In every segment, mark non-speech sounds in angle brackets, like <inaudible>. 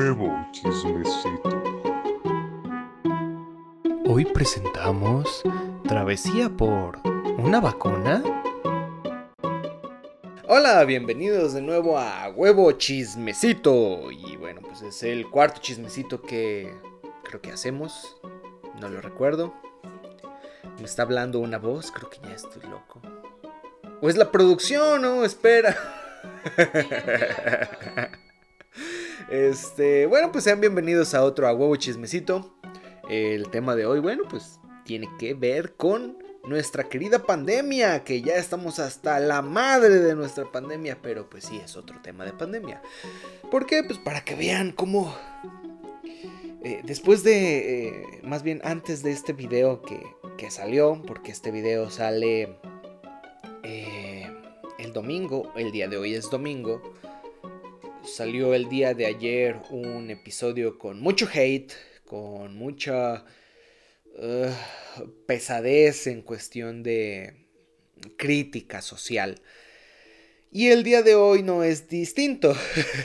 huevo chismecito. Hoy presentamos Travesía por una vacuna. Hola, bienvenidos de nuevo a Huevo Chismecito. Y bueno, pues es el cuarto chismecito que creo que hacemos. No lo recuerdo. Me está hablando una voz, creo que ya estoy loco. O es la producción, no, espera. <laughs> Este, bueno, pues sean bienvenidos a otro a huevo chismecito. El tema de hoy, bueno, pues tiene que ver con nuestra querida pandemia, que ya estamos hasta la madre de nuestra pandemia, pero pues sí, es otro tema de pandemia. ¿Por qué? Pues para que vean cómo... Eh, después de, eh, más bien antes de este video que, que, salió, porque este video sale eh, el domingo, el día de hoy es domingo, salió el día de ayer un episodio con mucho hate, con mucha pesadez en cuestión de crítica social. Y el día de hoy no es distinto,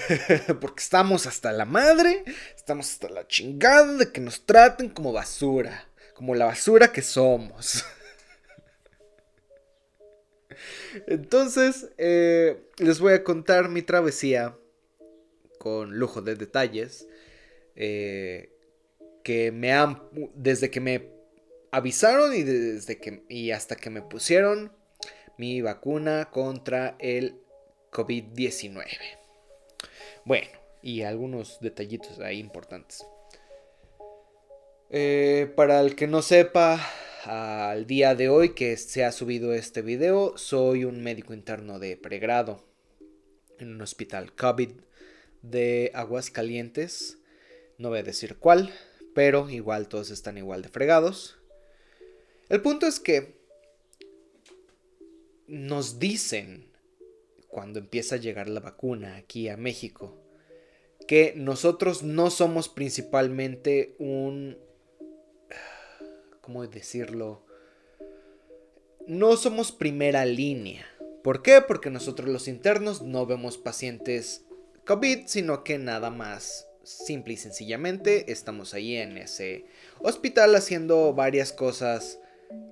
<laughs> porque estamos hasta la madre, estamos hasta la chingada de que nos traten como basura, como la basura que somos. <laughs> Entonces, eh, les voy a contar mi travesía con lujo de detalles. Eh, que me han, desde que me avisaron y, desde que, y hasta que me pusieron mi vacuna contra el COVID-19. Bueno, y algunos detallitos ahí importantes. Eh, para el que no sepa, al día de hoy que se ha subido este video, soy un médico interno de pregrado en un hospital COVID de Aguascalientes. No voy a decir cuál, pero igual todos están igual de fregados. El punto es que nos dicen cuando empieza a llegar la vacuna aquí a México que nosotros no somos principalmente un... ¿Cómo decirlo? No somos primera línea. ¿Por qué? Porque nosotros los internos no vemos pacientes COVID, sino que nada más, simple y sencillamente, estamos ahí en ese hospital haciendo varias cosas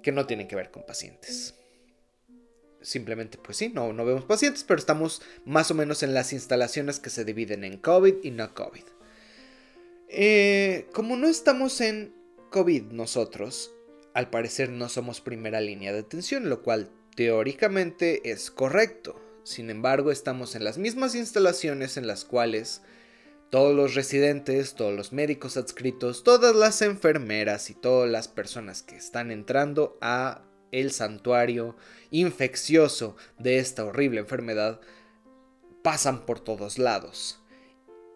que no tienen que ver con pacientes. Simplemente, pues sí, no, no vemos pacientes, pero estamos más o menos en las instalaciones que se dividen en COVID y no COVID. Eh, como no estamos en COVID nosotros, al parecer no somos primera línea de atención, lo cual teóricamente es correcto. Sin embargo, estamos en las mismas instalaciones en las cuales todos los residentes, todos los médicos adscritos, todas las enfermeras y todas las personas que están entrando a el santuario infeccioso de esta horrible enfermedad pasan por todos lados.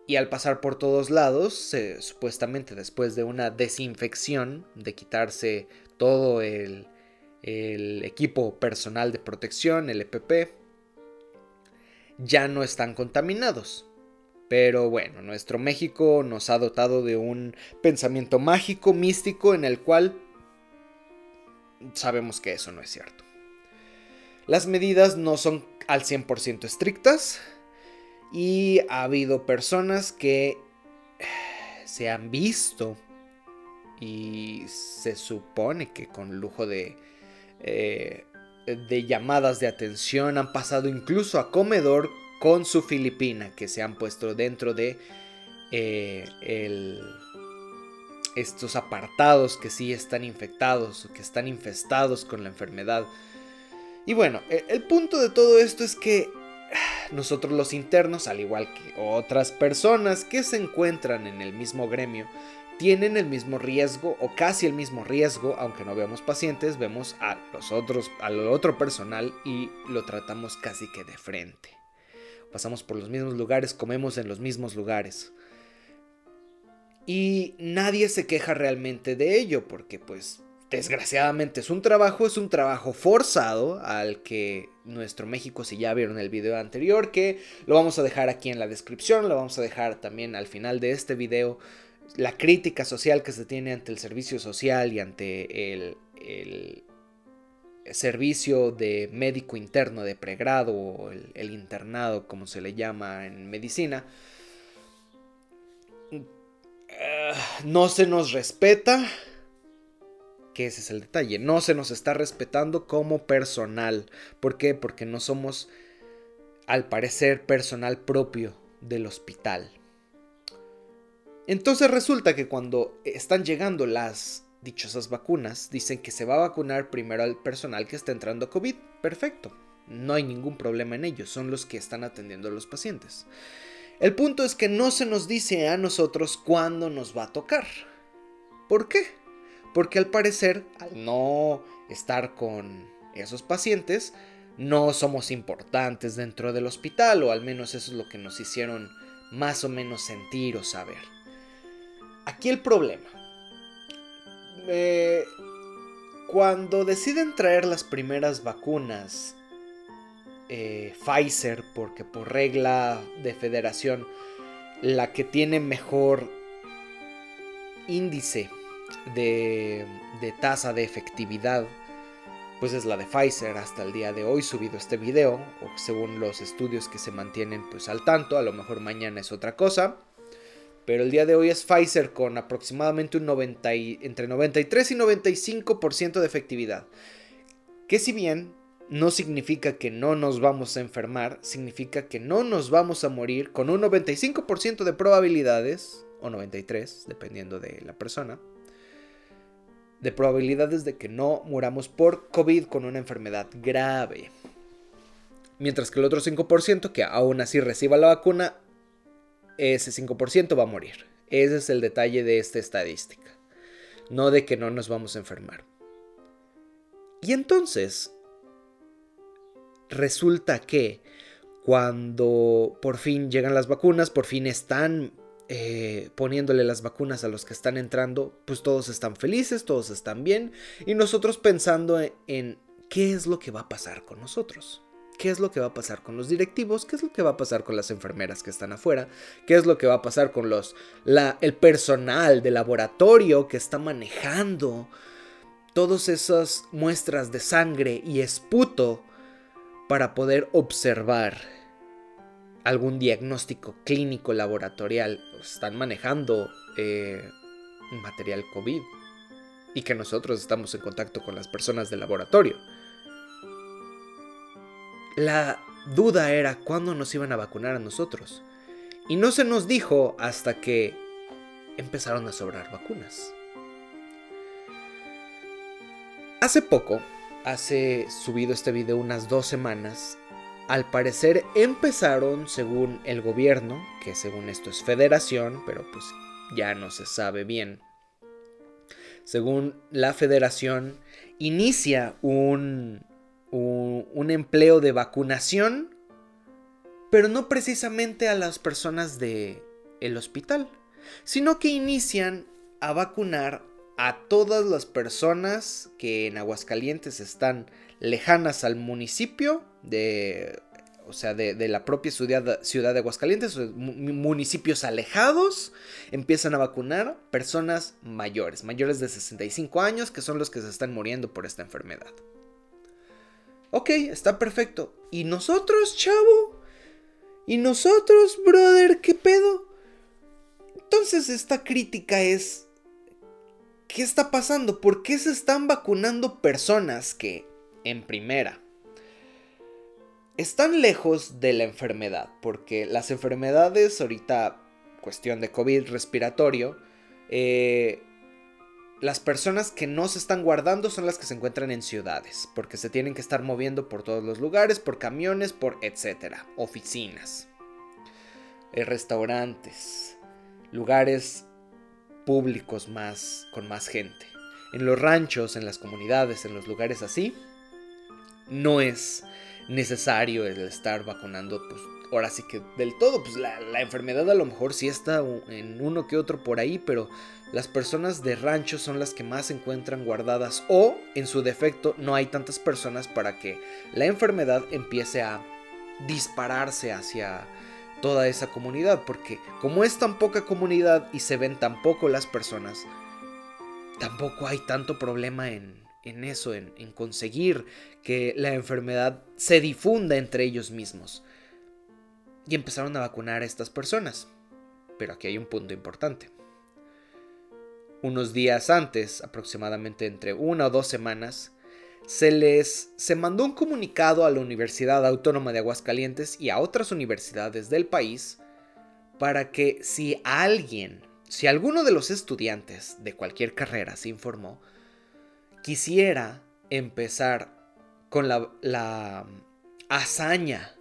Y al pasar por todos lados, supuestamente después de una desinfección, de quitarse todo el, el equipo personal de protección, el EPP, ya no están contaminados. Pero bueno, nuestro México nos ha dotado de un pensamiento mágico, místico, en el cual sabemos que eso no es cierto. Las medidas no son al 100% estrictas y ha habido personas que se han visto y se supone que con lujo de eh, de llamadas de atención, han pasado incluso a comedor con su Filipina, que se han puesto dentro de eh, estos apartados que sí están infectados que están infestados con la enfermedad. Y bueno, e, el punto de todo esto es que <sighs> nosotros los internos, al igual que otras personas que se encuentran en el mismo gremio, tienen el mismo riesgo o casi el mismo riesgo, aunque no veamos pacientes, vemos a los otros, al otro personal y lo tratamos casi que de frente. Pasamos por los mismos lugares, comemos en los mismos lugares. Y nadie se queja realmente de ello, porque pues desgraciadamente es un trabajo, es un trabajo forzado al que nuestro México, si ya vieron el video anterior, que lo vamos a dejar aquí en la descripción, lo vamos a dejar también al final de este video la crítica social que se tiene ante el servicio social y ante el, servicio de médico interno de pregrado o el, internado como se le llama en medicina. no se nos respeta. Que ese es el detalle. No se nos está respetando como personal. ¿Por qué? Porque no somos, al parecer, personal propio del hospital. Entonces resulta que cuando están llegando las dichosas vacunas, dicen que se va a vacunar primero al personal que está entrando a COVID. Perfecto. No hay ningún problema en ello. Son los que están atendiendo a los pacientes. El punto es que no se nos dice a nosotros cuándo nos va a tocar. ¿Por qué? Porque al parecer, al no estar con esos pacientes, no somos importantes dentro del hospital, o al menos eso es lo que nos hicieron más o menos sentir o saber. Aquí el problema. Eh, cuando deciden traer las primeras vacunas eh, Pfizer, porque por regla de federación, la que tiene mejor índice de, tasa de efectividad, pues es la de Pfizer hasta el día de hoy subido este video, o según los estudios que se mantienen pues al tanto, a lo mejor mañana es otra cosa. Pero el día de hoy es Pfizer con aproximadamente un 90 entre 93 y 95% de efectividad. Que si bien no significa que no nos vamos a enfermar, significa que no nos vamos a morir con un 95% de probabilidades, o 93, dependiendo de la persona, de probabilidades de que no muramos por COVID con una enfermedad grave. Mientras que el otro 5% que aún así reciba la vacuna, ese 5% va a morir. Ese es el detalle de esta estadística. No de que no nos vamos a enfermar. Y entonces, resulta que cuando por fin llegan las vacunas, por fin están eh, poniéndole las vacunas a los que están entrando, pues todos están felices, todos están bien, y nosotros pensando en, qué es lo que va a pasar con nosotros. ¿Qué es lo que va a pasar con los directivos? ¿Qué es lo que va a pasar con las enfermeras que están afuera? ¿Qué es lo que va a pasar con los el personal de laboratorio que está manejando todas esas muestras de sangre y esputo para poder observar algún diagnóstico clínico laboratorial. Están manejando eh, material COVID y que nosotros estamos en contacto con las personas del laboratorio. La duda era cuándo nos iban a vacunar a nosotros. Y no se nos dijo hasta que empezaron a sobrar vacunas. Hace poco hace subido este video unas dos semanas, al parecer empezaron, según el gobierno, que según esto es federación, pero pues ya no se sabe bien. Según la federación, inicia un, un, empleo de vacunación, pero no precisamente a las personas del el hospital, sino que inician a vacunar a todas las personas que en Aguascalientes están lejanas al municipio de o sea, de, la propia ciudad, ciudad, de Aguascalientes, municipios alejados, empiezan a vacunar personas mayores, mayores de 65 años, que son los que se están muriendo por esta enfermedad. Ok, está perfecto. ¿Y nosotros, chavo? ¿Y nosotros, brother? ¿Qué pedo? Entonces esta crítica es ¿qué está pasando? ¿Por qué se están vacunando personas que, en primera, están lejos de la enfermedad? Porque las enfermedades, ahorita, cuestión de COVID respiratorio, eh, las personas que no se están guardando son las que se encuentran en ciudades, porque se tienen que estar moviendo por todos los lugares, por camiones, por etcétera, oficinas, eh, restaurantes, lugares públicos más, con más gente. En los ranchos, en las comunidades, en los lugares así, no es necesario el estar vacunando, pues ahora sí que del todo, pues la, la, enfermedad a lo mejor sí está en uno que otro por ahí, pero las personas de rancho son las que más se encuentran guardadas o en su defecto no hay tantas personas para que la enfermedad empiece a dispararse hacia toda esa comunidad, porque como es tan poca comunidad y se ven tan poco las personas, tampoco hay tanto problema en, eso, en, en conseguir que la enfermedad se difunda entre ellos mismos. Y empezaron a vacunar a estas personas. Pero aquí hay un punto importante. Unos días antes, aproximadamente entre una o dos semanas, se les se mandó un comunicado a la Universidad Autónoma de Aguascalientes y a otras universidades del país para que si alguien, si alguno de los estudiantes de cualquier carrera se informó, quisiera empezar con la, la hazaña,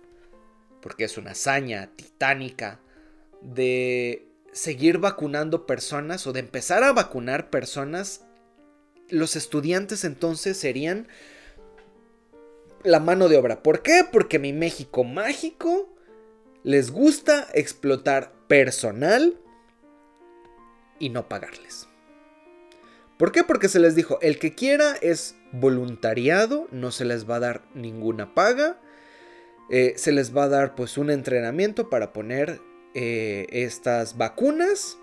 porque es una hazaña titánica, de seguir vacunando personas o de empezar a vacunar personas, los estudiantes entonces serían la mano de obra. ¿Por qué? Porque mi México mágico les gusta explotar personal y no pagarles. ¿Por qué? Porque se les dijo, el que quiera es voluntariado, no se les va a dar ninguna paga, eh, se les va a dar pues un entrenamiento para poner eh, estas vacunas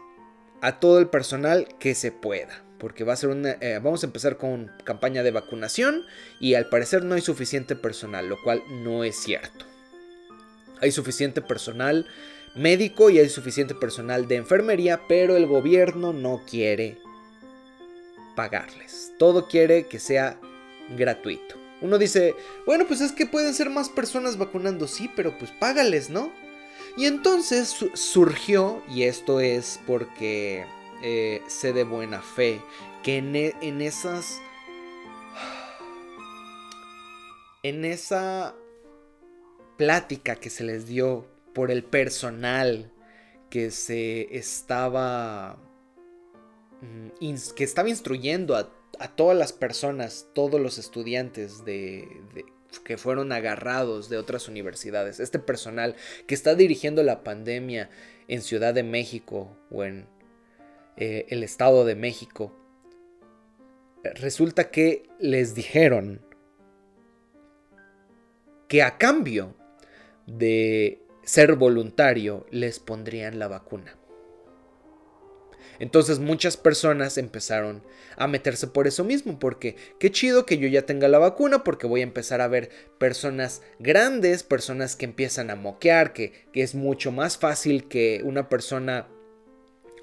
a todo el personal que se pueda. Porque va a ser una. Eh, vamos a empezar con campaña de vacunación. Y al parecer no hay suficiente personal, lo cual no es cierto. Hay suficiente personal médico y hay suficiente personal de enfermería, pero el gobierno no quiere pagarles. Todo quiere que sea gratuito. Uno dice, bueno, pues es que pueden ser más personas vacunando, sí, pero pues págales, ¿no? Y entonces surgió, y esto es porque eh, sé de buena fe, que en, e, en esas... En esa plática que se les dio por el personal que se estaba... Mm, que estaba instruyendo a, todas las personas, todos los estudiantes de que fueron agarrados de otras universidades, este personal que está dirigiendo la pandemia en Ciudad de México o en eh, el Estado de México, resulta que les dijeron que a cambio de ser voluntario les pondrían la vacuna. Entonces muchas personas empezaron a meterse por eso mismo, porque qué chido que yo ya tenga la vacuna, porque voy a empezar a ver personas grandes, personas que empiezan a moquear, que, es mucho más fácil que una persona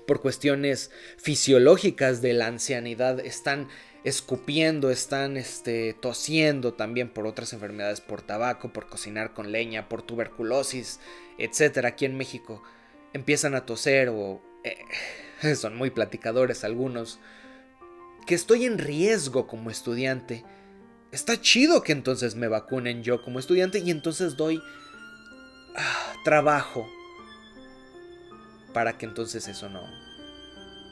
por cuestiones fisiológicas de la ancianidad están escupiendo, están este, tosiendo también por otras enfermedades, por tabaco, por cocinar con leña, por tuberculosis, etcétera. Aquí en México empiezan a toser o eh, <laughs> son muy platicadores algunos, que estoy en riesgo como estudiante, está chido que entonces me vacunen yo como estudiante y entonces doy ah, trabajo para que entonces eso no,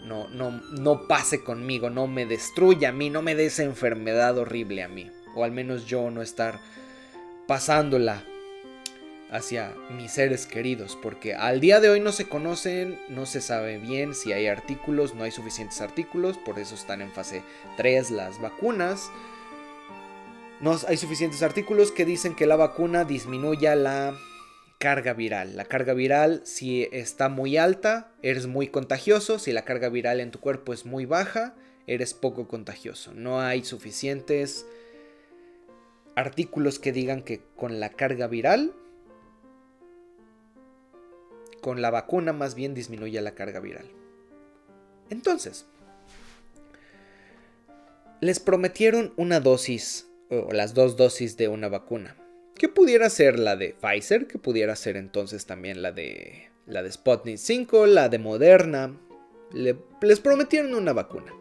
no, no, no pase conmigo, no me destruya a mí, no me dé esa enfermedad horrible a mí, o al menos yo no estar pasándola hacia mis seres queridos, porque al día de hoy no se conocen, no se sabe bien si hay artículos, no hay suficientes artículos, por eso están en fase 3 las vacunas. No hay suficientes artículos que dicen que la vacuna disminuya la carga viral. La carga viral, si está muy alta, eres muy contagioso. Si la carga viral en tu cuerpo es muy baja, eres poco contagioso. No hay suficientes artículos que digan que con la carga viral con la vacuna más bien disminuye la carga viral. Entonces, les prometieron una dosis o las dos dosis de una vacuna. Que pudiera ser la de Pfizer, que pudiera ser entonces también la de la de Sputnik 5, la de Moderna. les prometieron una vacuna.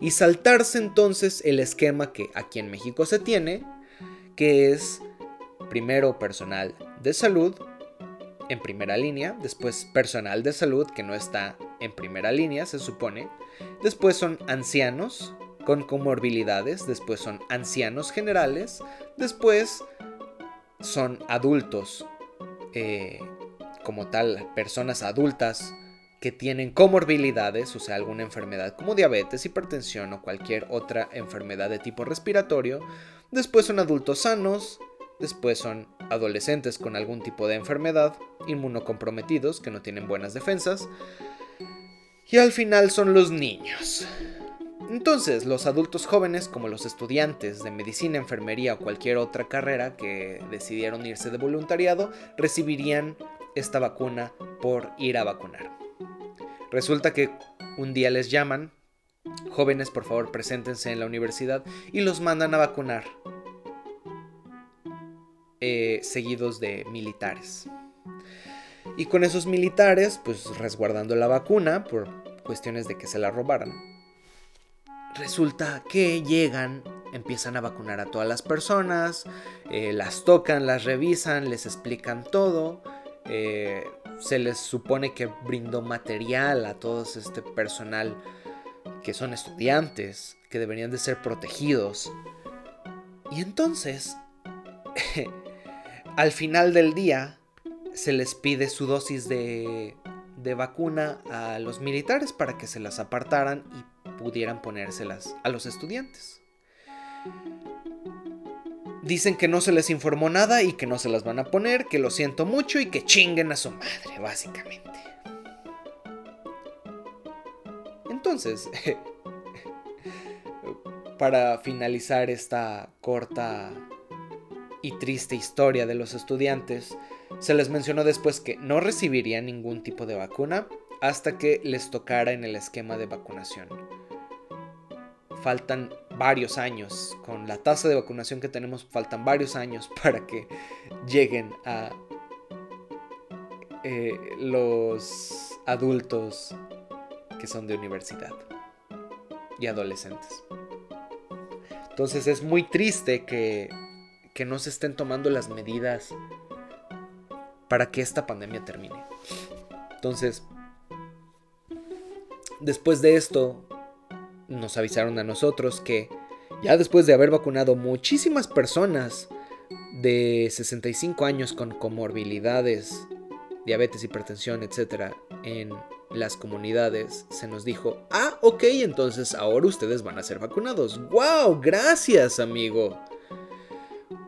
Y saltarse entonces el esquema que aquí en México se tiene, que es primero personal de salud, en primera línea, después personal de salud que no está en primera línea, se supone, después son ancianos con comorbilidades, después son ancianos generales, después son adultos, eh, como tal, personas adultas que tienen comorbilidades, o sea, alguna enfermedad como diabetes, hipertensión o cualquier otra enfermedad de tipo respiratorio, después son adultos sanos, Después son adolescentes con algún tipo de enfermedad, inmunocomprometidos que no tienen buenas defensas. Y al final son los niños. Entonces, los adultos jóvenes, como los estudiantes de medicina, enfermería o cualquier otra carrera que decidieron irse de voluntariado, recibirían esta vacuna por ir a vacunar. Resulta que un día les llaman jóvenes por favor preséntense en la universidad y los mandan a vacunar. Eh, seguidos de militares. Y con esos militares, pues resguardando la vacuna por cuestiones de que se la robaran. Resulta que llegan, empiezan a vacunar a todas las personas, eh, las tocan, las revisan, les explican todo. Eh, se les supone que brindó material a todo este personal que son estudiantes, que deberían de ser protegidos. Y entonces, <laughs> al final del día, se les pide su dosis de, de vacuna a los militares para que se las apartaran y pudieran ponérselas a los estudiantes. Dicen que no se les informó nada y que no se las van a poner, que lo siento mucho y que chinguen a su madre, básicamente. Entonces, <laughs> para finalizar esta corta y triste historia de los estudiantes, se les mencionó después que no recibirían ningún tipo de vacuna hasta que les tocara en el esquema de vacunación. Faltan varios años, con la tasa de vacunación que tenemos, faltan varios años <laughs> para que lleguen a eh, los adultos que son de universidad y adolescentes. Entonces es muy triste que, que no se estén tomando las medidas para que esta pandemia termine. Entonces, después de esto, nos avisaron a nosotros que ya después de haber vacunado muchísimas personas de 65 años con comorbilidades, diabetes, hipertensión, etc., en las comunidades, se nos dijo, ah, ok, entonces ahora ustedes van a ser vacunados. ¡Wow! Gracias, amigo.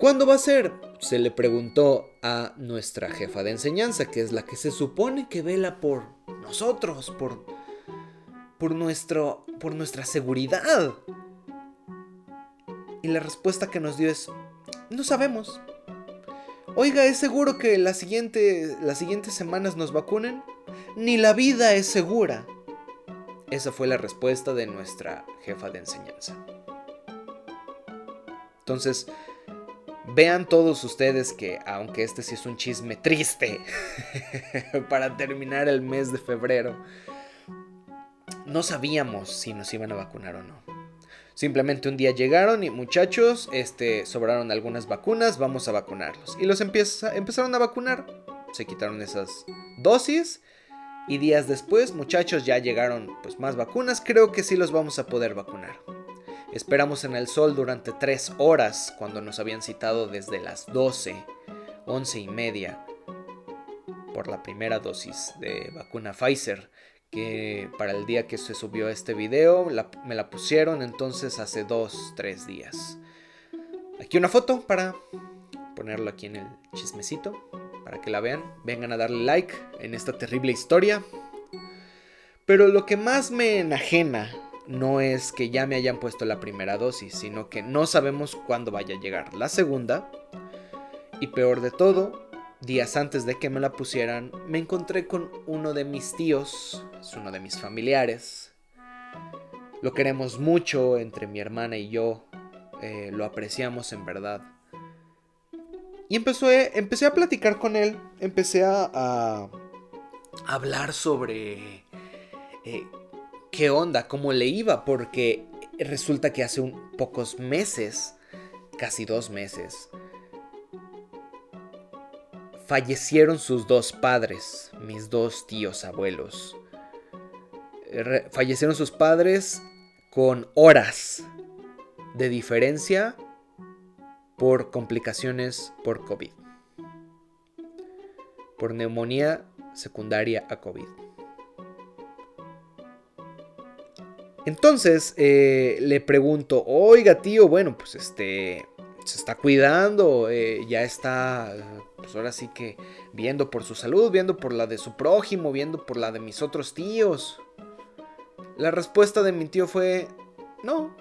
¿Cuándo va a ser? Se le preguntó a nuestra jefa de enseñanza, que es la que se supone que vela por nosotros, por, por, nuestro, por nuestra seguridad. Y la respuesta que nos dio es, no sabemos. Oiga, ¿es seguro que la siguiente, las siguientes semanas nos vacunen? Ni la vida es segura. Esa fue la respuesta de nuestra jefa de enseñanza. Entonces, Vean todos ustedes que, aunque este sí es un chisme triste <laughs> para terminar el mes de febrero, no sabíamos si nos iban a vacunar o no. Simplemente un día llegaron y muchachos, este, sobraron algunas vacunas, vamos a vacunarlos. Y los empezaron a vacunar. Se quitaron esas dosis. Y días después, muchachos, ya llegaron pues más vacunas. Creo que sí los vamos a poder vacunar. Esperamos en el sol durante tres horas cuando nos habían citado desde las 12, 11 y media por la primera dosis de vacuna Pfizer que para el día que se subió este video me la pusieron entonces hace dos, tres días. Aquí una foto para ponerlo aquí en el chismecito, para que la vean. Vengan a darle like en esta terrible historia. Pero lo que más me enajena no es que ya me hayan puesto la primera dosis, sino que no sabemos cuándo vaya a llegar la segunda. Y peor de todo, días antes de que me la pusieran, me encontré con uno de mis tíos, es uno de mis familiares. Lo queremos mucho entre mi hermana y yo, eh, lo apreciamos en verdad. Y empecé, empecé a platicar con él, empecé a, a hablar sobre eh, qué onda, cómo le iba, porque resulta que hace un, pocos meses, casi dos meses, fallecieron sus dos padres, mis dos tíos abuelos. fallecieron sus padres con horas de diferencia por complicaciones por COVID. Por neumonía secundaria a COVID. Entonces eh, le pregunto, oiga tío, bueno, pues este, se está cuidando, eh, ya está, pues ahora sí que viendo por su salud, viendo por la de su prójimo, viendo por la de mis otros tíos. La respuesta de mi tío fue, no,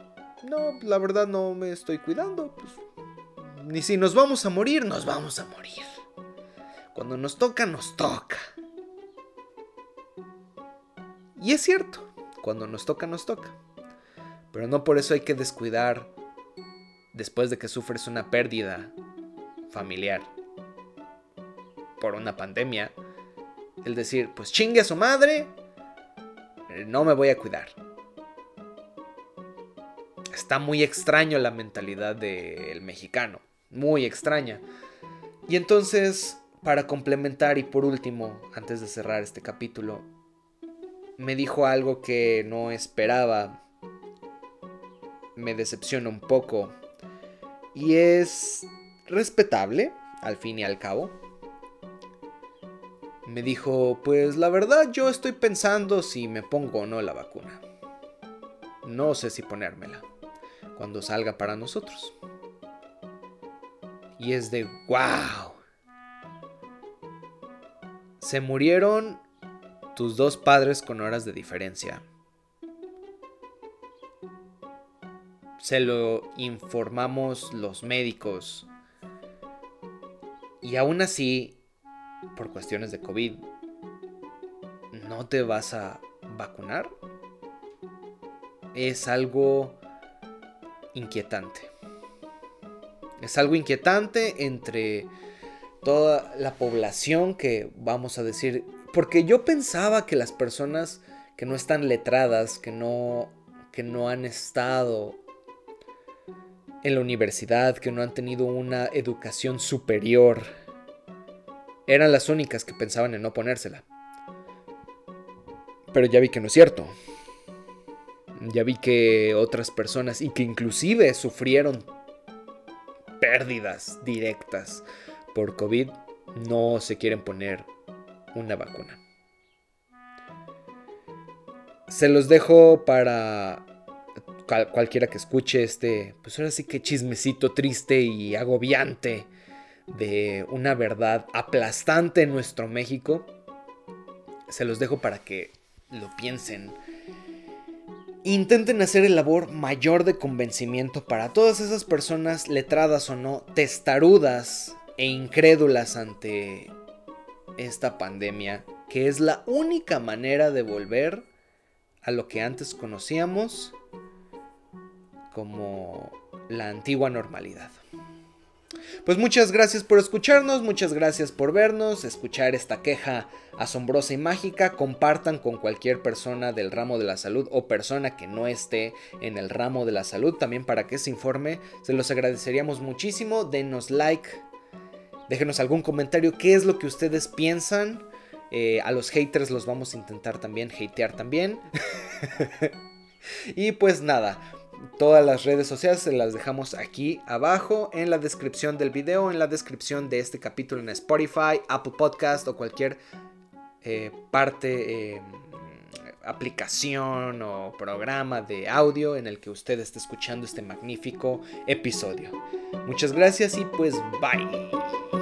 no, la verdad no me estoy cuidando, pues, ni si nos vamos a morir, nos vamos a morir. Cuando nos toca, nos toca. Y es cierto cuando nos toca, nos toca. Pero no por eso hay que descuidar después de que sufres una pérdida familiar por una pandemia, el decir, pues chingue a su madre, no me voy a cuidar. Está muy extraño la mentalidad del mexicano, muy extraña. Y entonces, para complementar y por último, antes de cerrar este capítulo, me dijo algo que no esperaba. Me decepciona un poco. Y es respetable, al fin y al cabo. Me dijo, pues la verdad yo estoy pensando si me pongo o no la vacuna. No sé si ponérmela cuando salga para nosotros. Y es de, wow. Se murieron tus dos padres con horas de diferencia. Se lo informamos los médicos. Y aún así, por cuestiones de COVID, ¿no te vas a vacunar? Es algo inquietante. Es algo inquietante entre toda la población que vamos a decir, porque yo pensaba que las personas que no están letradas, que no que no han estado en la universidad, que no han tenido una educación superior, eran las únicas que pensaban en no ponérsela. Pero ya vi que no es cierto. Ya vi que otras personas y que inclusive sufrieron pérdidas directas por COVID no se quieren poner una vacuna. Se los dejo para cualquiera que escuche este, pues ahora sí que chismecito triste y agobiante de una verdad aplastante en nuestro México. Se los dejo para que lo piensen. Intenten hacer el labor mayor de convencimiento para todas esas personas letradas o no, testarudas e incrédulas ante esta pandemia, que es la única manera de volver a lo que antes conocíamos como la antigua normalidad. Pues muchas gracias por escucharnos, muchas gracias por vernos, escuchar esta queja asombrosa y mágica. Compartan con cualquier persona del ramo de la salud o persona que no esté en el ramo de la salud también para que se informe. Se los agradeceríamos muchísimo. Denos like, déjenos algún comentario, qué es lo que ustedes piensan. Eh, a los haters los vamos a intentar también hatear también. <laughs> y pues nada, Todas las redes sociales se las dejamos aquí abajo en la descripción del video, en la descripción de este capítulo en Spotify, Apple Podcast o cualquier eh, parte, em, aplicación o programa de audio en el que usted esté escuchando este magnífico episodio. Muchas gracias y pues bye.